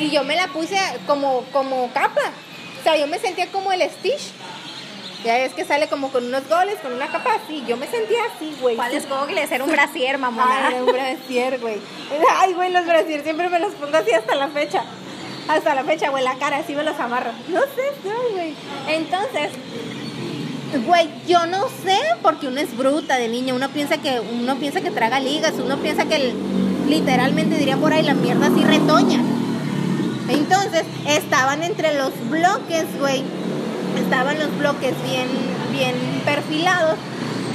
Y yo me la puse como, como capa. O sea, yo me sentía como el Stitch. Ya ves que sale como con unos goles, con una capa así. Yo me sentía así, güey. ¿Cuáles gogles? Era un brasier, mamona. Ay, un brasier, güey. Ay, güey, los brasier siempre me los pongo así hasta la fecha. Hasta la fecha, güey, la cara, así me los amarro. No sé, no, güey. Entonces, güey, yo no sé porque uno es bruta de niña. Uno piensa que uno piensa que traga ligas, uno piensa que literalmente diría por ahí la mierda así retoña. Entonces, estaban entre los bloques, güey. Estaban los bloques bien, bien perfilados.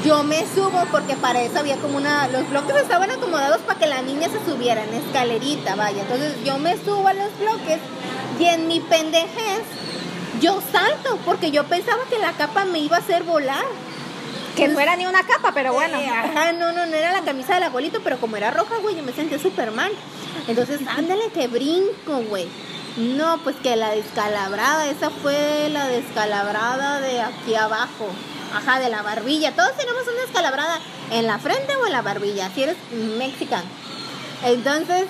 Yo me subo porque para eso había como una. Los bloques estaban acomodados para que la niña se subiera en escalerita, vaya. Entonces yo me subo a los bloques y en mi pendejez yo salto porque yo pensaba que la capa me iba a hacer volar. Que no era ni una capa, pero bueno. Eh, ajá, no, no, no era la camisa del abuelito, pero como era roja, güey, yo me sentía súper mal. Entonces, ándale que brinco, güey. No, pues que la descalabrada, esa fue la descalabrada de aquí abajo. Ajá, de la barbilla. Todos tenemos una descalabrada en la frente o en la barbilla, si eres mexicano. Entonces,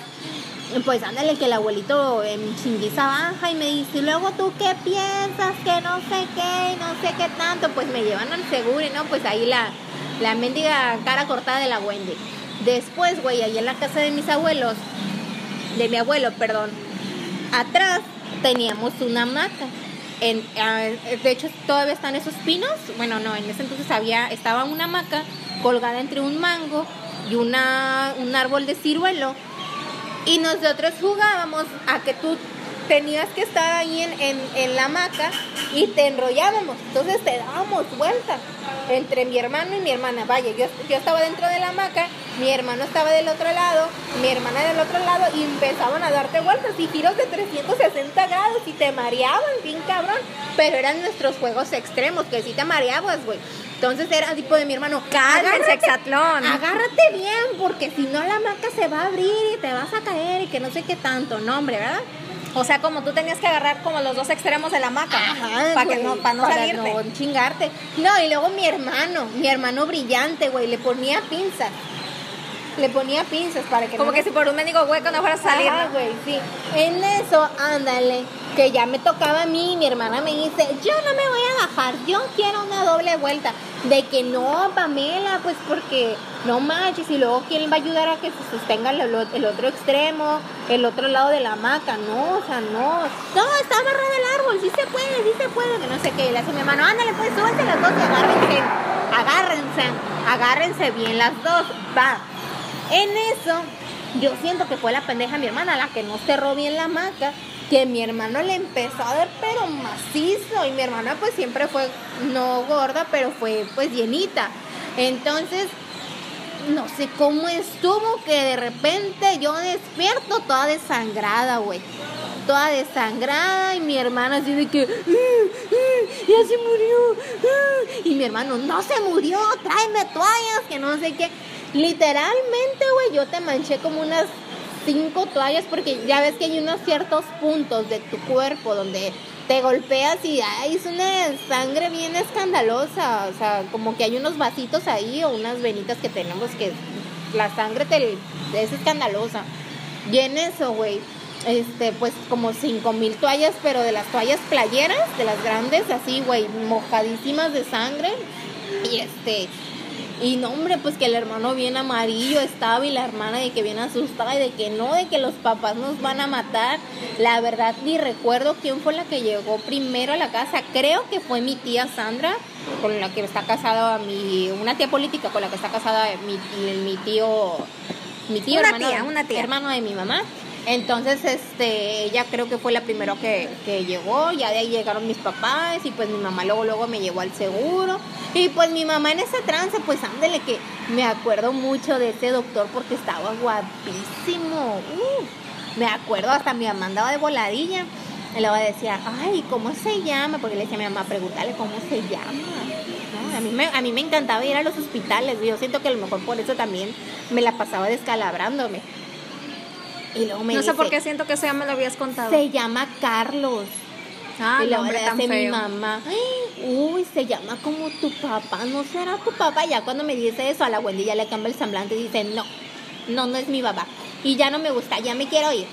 pues ándale que el abuelito en chinguiza baja y me dice, "¿Y luego tú qué piensas, que no sé qué, no sé qué tanto, pues me llevan al seguro y no, pues ahí la, la mendiga cara cortada de la Wendy. Después, güey, ahí en la casa de mis abuelos, de mi abuelo, perdón, atrás teníamos una hamaca. Ah, de hecho, todavía están esos pinos. Bueno, no, en ese entonces había, estaba una hamaca colgada entre un mango y una, un árbol de ciruelo. Y nosotros jugábamos a que tú tenías que estar ahí en, en, en la hamaca y te enrollábamos. Entonces te dábamos vueltas entre mi hermano y mi hermana. Vaya, yo, yo estaba dentro de la hamaca, mi hermano estaba del otro lado, mi hermana del otro lado y empezaban a darte vueltas y giros de 360 grados y te mareaban, bien cabrón. Pero eran nuestros juegos extremos, que sí te mareabas, güey. Entonces era tipo de mi hermano, Cálmense, Hexatlón. agárrate bien, porque si no la hamaca se va a abrir y te vas a caer y que no sé qué tanto, no, hombre, ¿verdad? O sea, como tú tenías que agarrar como los dos extremos de la hamaca. para que no, para no salirte. no chingarte. No, y luego mi hermano, mi hermano brillante, güey, le ponía pinzas. Le ponía pinzas para que Como no que si por un mendigo hueco no fueras a salir. ¿no? güey, sí. En eso, ándale, que ya me tocaba a mí, mi hermana me dice, yo no me voy a bajar, yo quiero una doble vuelta. De que no, Pamela, pues porque no manches, y luego quién va a ayudar a que se sostenga el, otro extremo, el otro lado de la hamaca, no, o sea, no. No, está amarrado el árbol, sí se puede, sí se puede, que no sé qué. Le hace mi hermano, ándale, pues súbanse las dos y agárrense, agárrense, agárrense bien las dos, va. En eso, yo siento que fue la pendeja mi hermana la que no cerró bien la hamaca, que mi hermano le empezó a dar pero macizo y mi hermana pues siempre fue no gorda, pero fue pues llenita. Entonces, no sé cómo estuvo que de repente yo despierto toda desangrada, güey. Toda desangrada y mi hermana así de que, "Ah, ah, ya se murió. ah". Y mi hermano, no se murió, tráeme toallas, que no sé qué. Literalmente, güey, yo te manché como unas cinco toallas porque ya ves que hay unos ciertos puntos de tu cuerpo donde te golpeas y ay, es una sangre bien escandalosa, o sea, como que hay unos vasitos ahí o unas venitas que tenemos que la sangre te, es escandalosa. Y en eso, güey, este, pues como cinco mil toallas, pero de las toallas playeras, de las grandes, así, güey, mojadísimas de sangre. Y este, y no, hombre, pues que el hermano bien amarillo estaba y la hermana de que bien asustada y de que no, de que los papás nos van a matar. La verdad ni recuerdo quién fue la que llegó primero a la casa. Creo que fue mi tía Sandra, con la que está casada mi, una tía política con la que está casada mi, mi tío, mi tío Una hermano, tía, una tía. hermano de mi mamá. Entonces, este, ella creo que fue la primera que, que llegó, ya de ahí llegaron mis papás y pues mi mamá luego, luego me llevó al seguro. Y pues mi mamá en ese trance, pues ándele que me acuerdo mucho de ese doctor porque estaba guapísimo. Uh, me acuerdo, hasta mi mamá andaba de voladilla. Y luego decía, ay, ¿cómo se llama? Porque le decía a mi mamá, pregúntale cómo se llama. A, mí me, a mí me encantaba ir a los hospitales. Yo siento que a lo mejor por eso también me la pasaba descalabrándome. Y luego me No sé por qué siento que eso ya me lo habías contado. se llama Carlos. Ah, y luego hombre tan hace mi feo. mamá, "Ay, uy, se llama como tu papá, no será tu papá. Ya cuando me dice eso, a la Wendy ya le cambia el semblante y dice, no, no, no es mi papá. Y ya no me gusta, ya me quiero ir.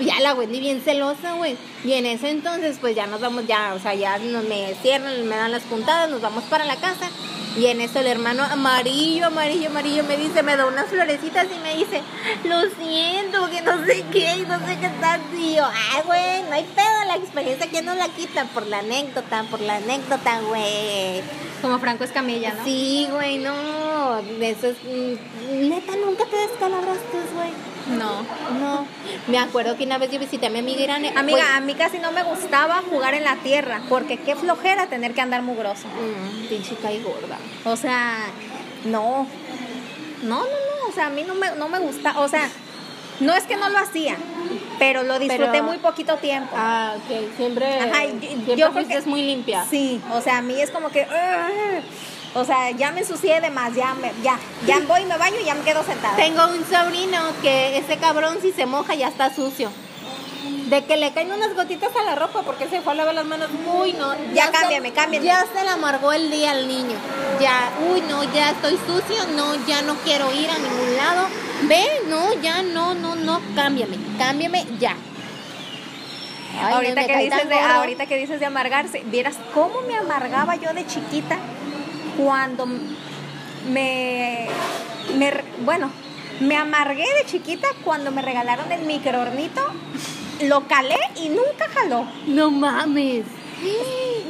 Ya la Wendy bien celosa, güey. Y en ese entonces, pues ya nos vamos, ya, o sea, ya nos me cierran, me dan las puntadas, nos vamos para la casa. Y en eso el hermano amarillo, amarillo, amarillo me dice, me da unas florecitas y me dice, lo siento, que no sé qué, y no sé qué tanto. Y yo, ay, güey, no hay pedo, la experiencia que no la quita por la anécdota, por la anécdota, güey. Como Franco Escamilla, ¿no? Sí, güey, no. Eso es. mm, Neta, nunca te descalabraste, güey. No. No. Me acuerdo que una vez yo visité a mi amiga Irane. Amiga, a mí casi no me gustaba jugar en la tierra, porque qué flojera tener que andar mugroso. Mm, pinche caí gorda. O sea, no. No, no, no. O sea, a mí no me, no me gusta. O sea, no es que no lo hacía, pero lo disfruté Pero- muy poquito tiempo. Ah, ok. Siempre. Ajá, y- siempre yo creo que- muy limpia. Sí, o sea, a mí es como que. "Ugh". O sea, ya me ensucié de más, ya, me, ya, ya voy, me baño y ya me quedo sentada. Tengo un sobrino que ese cabrón si se moja ya está sucio. De que le caen unas gotitas a la ropa porque se fue a lavar las manos. Uy, no. Ya se- cámbiame, cámbiame. Ya se le amargó el día al niño. Ya, uy, no, ya estoy sucio. No, ya no quiero ir a ningún lado. Ve, no, ya, no, no, no. Cámbiame, cámbiame ya. Ay, ahorita, que dices de, ahorita que dices de amargarse, vieras cómo me amargaba yo de chiquita cuando me, me bueno, Me amargué de chiquita cuando me regalaron el microornito. Lo calé y nunca jaló. No mames.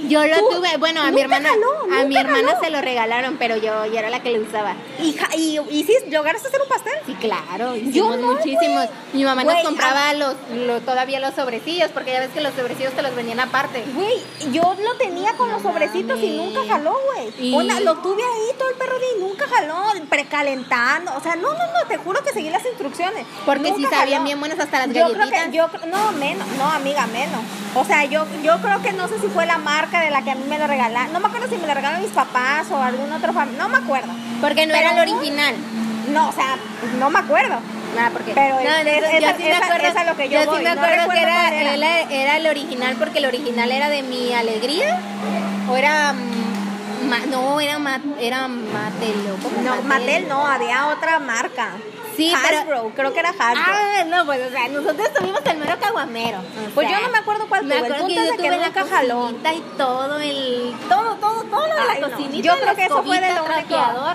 Yo lo tuve, bueno, a mi hermana, jaló, a mi hermana jaló. se lo regalaron, pero yo, yo era la que lo usaba. ¿Y, y, y sí, lograste hacer un pastel? Sí, claro, hicimos no, muchísimos. Mi mamá nos compraba los, lo- todavía los sobrecillos, porque ya ves que los sobrecillos te los vendían aparte. Güey, yo lo tenía con los sobrecitos y nunca jaló, güey. Lo tuve ahí todo el perro día y nunca jaló, precalentando. O sea, no, no, no, te juro que seguí las instrucciones. Porque sí sabían jaló. bien buenas hasta las Yo creo galletitas. que, yo, no, menos, no, amiga, menos. O sea, yo, yo creo que no sé si fue la marca de la que a mí me lo regalaron. No me acuerdo si me lo regalaron mis papás o algún otro familia. No me acuerdo. Porque no Pero era el original. No, o sea, no me acuerdo. Nada, porque. Pero no, es- yo esa- sí me acuerdo, esa es lo que yo sí voy, me no que era, era. era, era el original, porque el original era de mi alegría. O era. mm, ma- no, era, ma- era. ¿Cómo No, Mattel no, había otra marca. Sí, pero- Hasbro, creo que era Hasbro. Ah, no, pues, o sea, nosotros tuvimos el mero caguamero. O Pues sea, yo no me acuerdo cuál me tuve, el acuerdo punto que es yo de que tuve la nunca jaló. cocinita y todo el... Todo, todo, todo lo de Ay, la no. cocinita. Yo creo que eso fue de lo único-.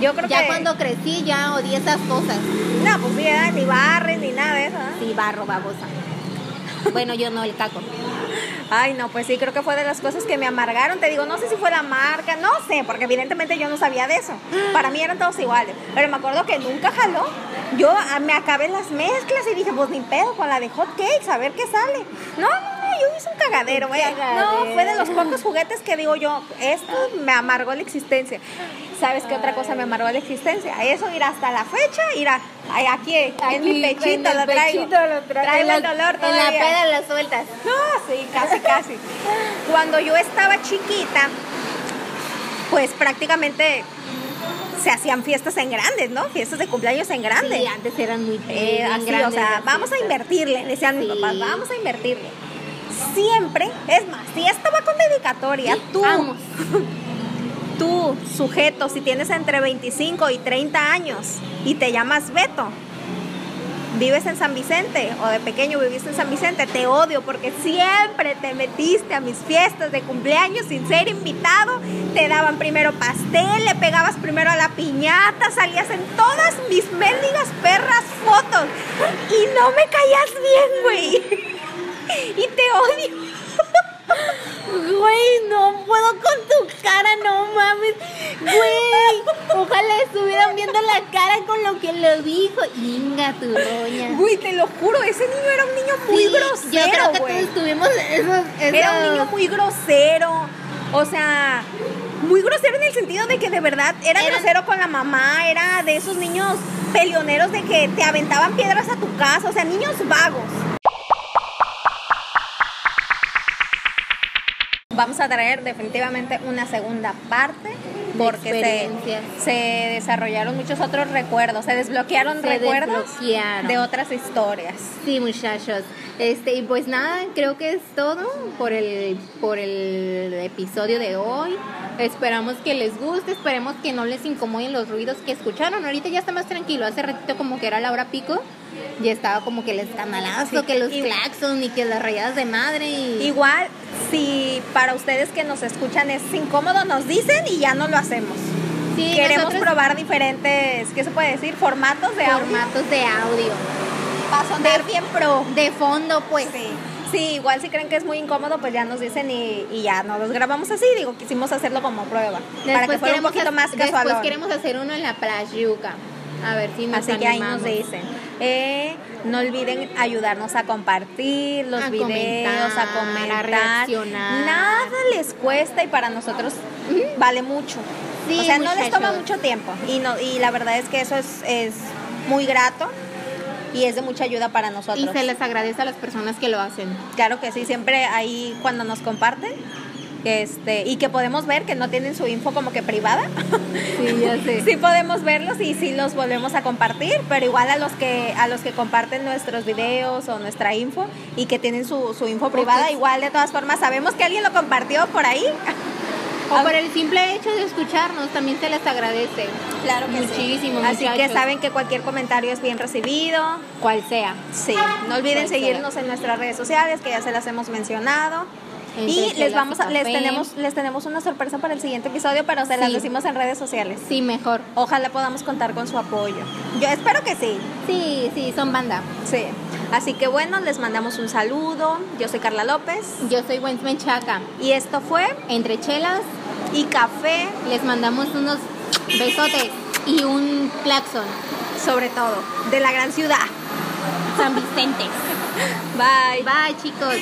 Yo creo Ya que. cuando crecí ya odié esas cosas. No, pues sí, ¿eh? ni barres ni nada de eso. ¿eh? Sí, barro, babosa. Bueno, yo no, el caco. Ay, no, pues sí, creo que fue de las cosas que me amargaron. Te digo, no sé si fue la marca, no sé, porque evidentemente yo no sabía de eso. Para mí eran todos iguales. Pero me acuerdo que nunca jaló. Yo ah, me acabé las mezclas y dije, pues ni pedo con la de hot cakes, a ver qué sale. No, yo hice un cagadero, güey. No, fue de los pocos juguetes que digo yo, esto me amargó la existencia. ¿Sabes qué otra cosa me amargó la existencia? Eso ir hasta la fecha, ir a, aquí, en mi pechito, en lo traigo. pechito lo traigo. Traigo En el la- dolor En la todavía. peda las sueltas. No, sí, casi, casi. Cuando yo estaba chiquita, pues prácticamente se hacían fiestas en grandes, ¿no? Fiestas de cumpleaños en grande. Sí, antes eran muy Eh, así, o grandes sea, vamos a invertirle, decían mis papás, vamos a invertirle. Siempre, es más, si esto va con dedicatoria, Sí, tú, vamos. tú, sujeto, si tienes entre 25 y 30 años y te llamas Beto, vives en San Vicente o de pequeño viviste en San Vicente, te odio porque siempre te metiste a mis fiestas de cumpleaños sin ser invitado, te daban primero pastel, le pegabas primero a la piñata, salías en todas mis mendigas perras fotos y no me caías bien, güey. Y te odio. Güey, no puedo con tu cara, no mames. Güey, ojalá estuvieran viendo la cara con lo que lo dijo. Inga, tu roña. Güey, te lo juro, ese niño era un niño muy Sí, grosero, Yo creo que güey. todos tuvimos esos, Era un niño muy grosero. O sea, muy grosero en el sentido de que de verdad era Era- grosero con la mamá, era de esos niños peleoneros de que te aventaban piedras a tu casa, o sea, niños vagos. Vamos a traer definitivamente una segunda parte porque se, se desarrollaron muchos otros recuerdos, se desbloquearon Se recuerdos desbloquearon. de otras historias. Sí, muchachos. Este, y pues nada, creo que es todo por el, por el episodio de hoy. Esperamos que les guste, esperemos que no les incomoden los ruidos que escucharon. Ahorita ya está más tranquilo. Hace ratito como que era la hora pico. Ya estaba como que el escandalazo, Sí, que los y- claxons y que las rayadas de madre. Y... Igual, si para ustedes que nos escuchan es incómodo, nos dicen y ya no lo hacemos. Sí, Queremos nosotros- probar diferentes, ¿qué se puede decir? Formatos de audio. formatos de audio. Para sonar bien pro. De fondo, pues. Sí. Sí, igual si creen que es muy incómodo, pues ya nos dicen y, y ya no los grabamos así. Digo, quisimos hacerlo como prueba. para que fuera un poquito más casual. Después queremos hacer uno en la playuca. A ver si nos Así que ahí nos animamos. dicen. Eh, no olviden ayudarnos a compartir los A videos, a comentar, a comentar. reaccionar. Nada les cuesta y para nosotros vale mucho. Sí, o sea, no les toma mucho tiempo. Y, no, y la verdad es que eso es, es muy grato y es de mucha ayuda para nosotros. Y se les agradece a las personas que lo hacen. Claro que sí, siempre ahí cuando nos comparten. Este, y que podemos ver que no tienen su info como que privada. Sí, ya sé. sí podemos verlos y sí los volvemos a compartir, pero igual a los que a los que comparten nuestros videos o nuestra info y que tienen su, su info privada, igual de todas formas sabemos que alguien lo compartió por ahí. O por el simple hecho de escucharnos, también se les agradece. Claro que sí. Muchísimo, Así que saben que cualquier comentario es bien recibido. Cual sea. Sí, no olviden Cual sea. seguirnos en nuestras redes sociales, que ya se las hemos mencionado. Y les vamos a, les tenemos, les tenemos una sorpresa para el siguiente episodio, pero se las Sí. decimos en redes sociales. Sí, mejor. Ojalá podamos contar con su apoyo. Yo espero que sí. Sí, sí, son banda. Sí. Así que bueno, les mandamos un saludo. Yo soy Carla López. Yo soy Wenz Menchaca. Y esto fue Entre chelas, Y Café, les mandamos unos besotes y un claxon. sobre todo, de la gran ciudad. San Vicente. Bye. Bye, chicos.